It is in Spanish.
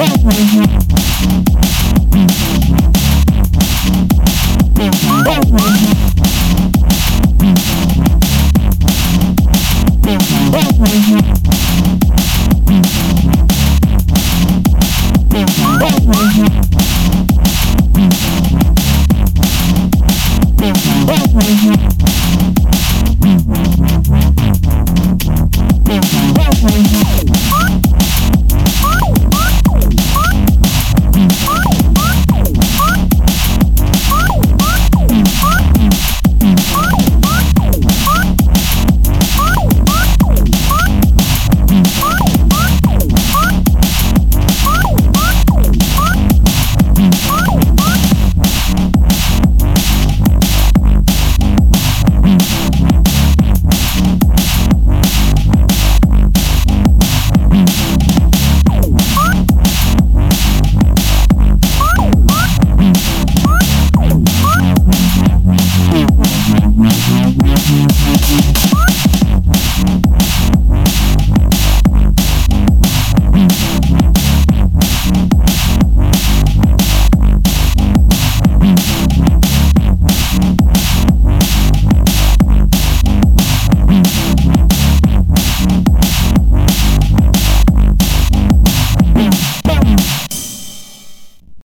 Bye.